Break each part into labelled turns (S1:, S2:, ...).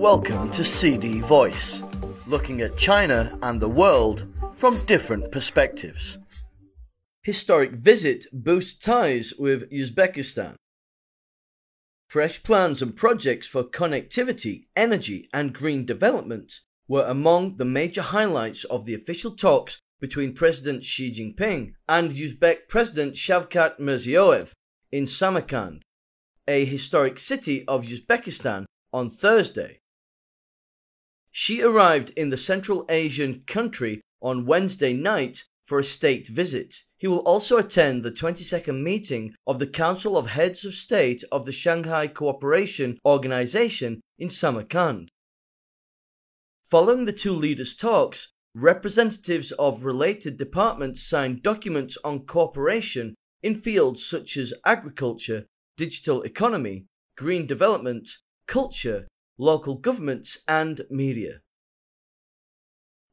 S1: Welcome to CD Voice, looking at China and the world from different perspectives. Historic visit boosts ties with Uzbekistan. Fresh plans and projects for connectivity, energy, and green development were among the major highlights of the official talks between President Xi Jinping and Uzbek President Shavkat Mirziyoyev in Samarkand, a historic city of Uzbekistan, on Thursday. Xi arrived in the Central Asian country on Wednesday night for a state visit. He will also attend the 22nd meeting of the Council of Heads of State of the Shanghai Cooperation Organization in Samarkand. Following the two leaders' talks, representatives of related departments signed documents on cooperation in fields such as agriculture, digital economy, green development, culture, local governments, and media.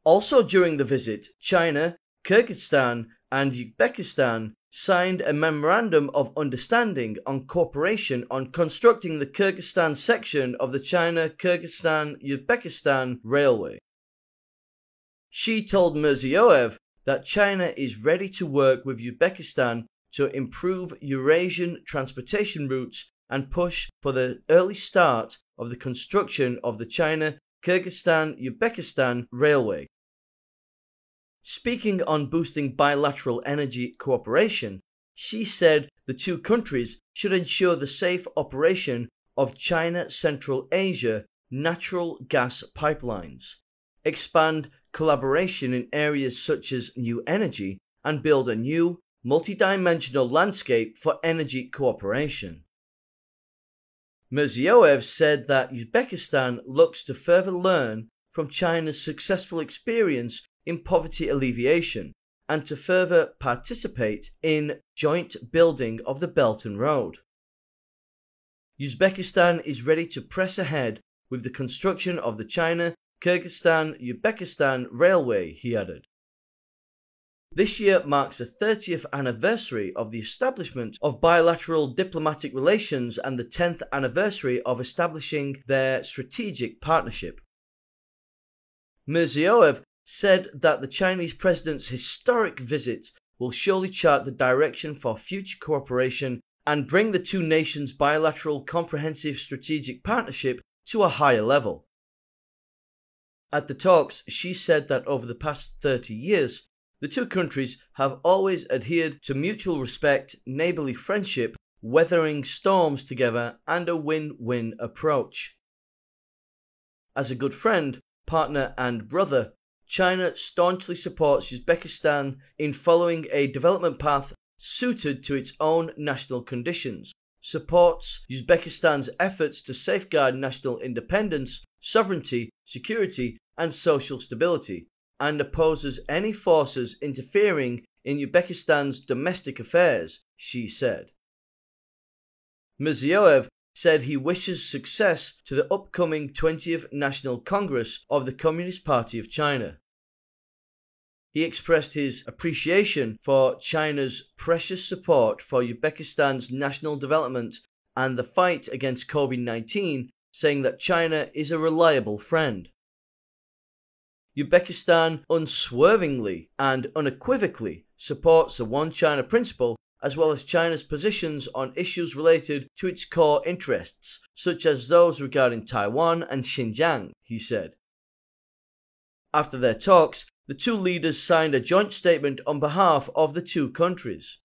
S1: Also during the visit, China, Kyrgyzstan, and Uzbekistan signed a memorandum of understanding on cooperation on constructing the Kyrgyzstan section of the China Kyrgyzstan Uzbekistan Railway. Xi told Mirziyoyev that China is ready to work with Uzbekistan to improve Eurasian transportation routes and push for the early start of the construction of the China Kyrgyzstan Uzbekistan Railway. Speaking on boosting bilateral energy cooperation, Xi said the two countries should ensure the safe operation of China Central Asia natural gas pipelines, expand collaboration in areas such as new energy, and build a new, multidimensional landscape for energy cooperation. Mirziyoyev said that Uzbekistan looks to further learn from China's successful experience in poverty alleviation and to further participate in joint building of the Belt and Road. Uzbekistan is ready to press ahead with the construction of the China Kyrgyzstan Uzbekistan Railway, he added. This year marks the 30th anniversary of the establishment of bilateral diplomatic relations and the 10th anniversary of establishing their strategic partnership. Mirziyoyev said that the Chinese president's historic visit will surely chart the direction for future cooperation and bring the two nations' bilateral comprehensive strategic partnership to a higher level. At the talks, Xi said that over the past 30 years, the two countries have always adhered to mutual respect, neighbourly friendship, weathering storms together, and a win win approach. As a good friend, partner, and brother, China staunchly supports Uzbekistan in following a development path suited to its own national conditions, supports Uzbekistan's efforts to safeguard national independence, sovereignty, security, and social stability, and opposes any forces interfering in Uzbekistan's domestic affairs, Xi said. Mirziyoyev said he wishes success to the upcoming 20th National Congress of the Communist Party of China. He expressed his appreciation for China's precious support for Uzbekistan's national development and the fight against COVID 19, saying that China is a reliable friend. Uzbekistan unswervingly and unequivocally supports the One China principle as well as China's positions on issues related to its core interests, such as those regarding Taiwan and Xinjiang, he said. After their talks, the two leaders signed a joint statement on behalf of the two countries.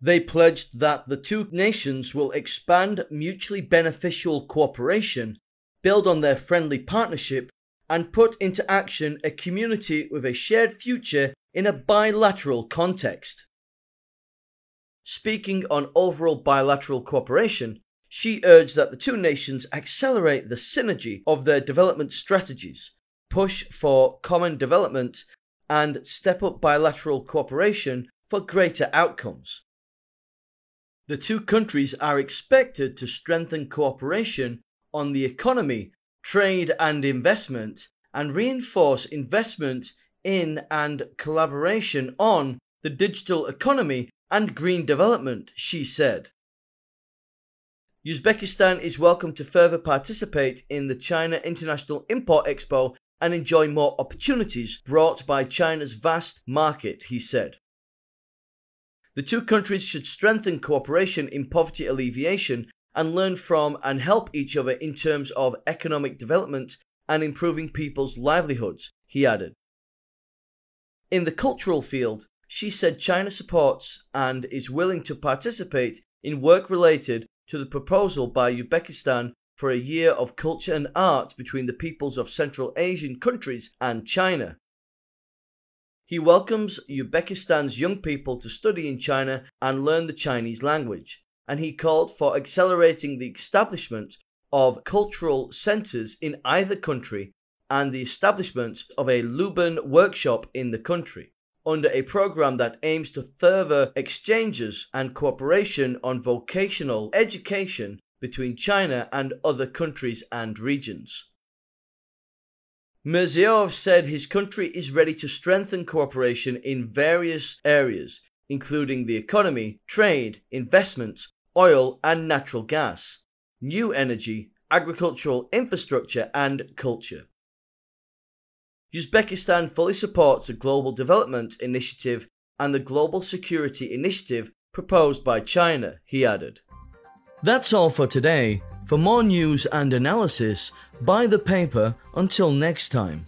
S1: They pledged that the two nations will expand mutually beneficial cooperation, build on their friendly partnership, and put into action a community with a shared future in a bilateral context. Speaking on overall bilateral cooperation, Xi urged that the two nations accelerate the synergy of their development strategies, push for common development, and step up bilateral cooperation for greater outcomes. The two countries are expected to strengthen cooperation on the economy, trade, and investment, and reinforce investment in and collaboration on the digital economy and green development, Xi said. Uzbekistan is welcome to further participate in the China International Import Expo and enjoy more opportunities brought by China's vast market, he said. The two countries should strengthen cooperation in poverty alleviation and learn from and help each other in terms of economic development and improving people's livelihoods, he added. In the cultural field, Xi said China supports and is willing to participate in work related to the proposal by Uzbekistan for a year of culture and art between the peoples of Central Asian countries and China. He welcomes Uzbekistan's young people to study in China and learn the Chinese language, and he called for accelerating the establishment of cultural centres in either country and the establishment of a Luban workshop in the country under a program that aims to further exchanges and cooperation on vocational education between China and other countries and regions. Mirziyoyev said his country is ready to strengthen cooperation in various areas, including the economy, trade, investment, oil and natural gas, new energy, agricultural infrastructure, and culture. Uzbekistan fully supports the Global Development Initiative and the Global Security Initiative proposed by China, he added. That's all for today. For more news and analysis, buy the paper until next time.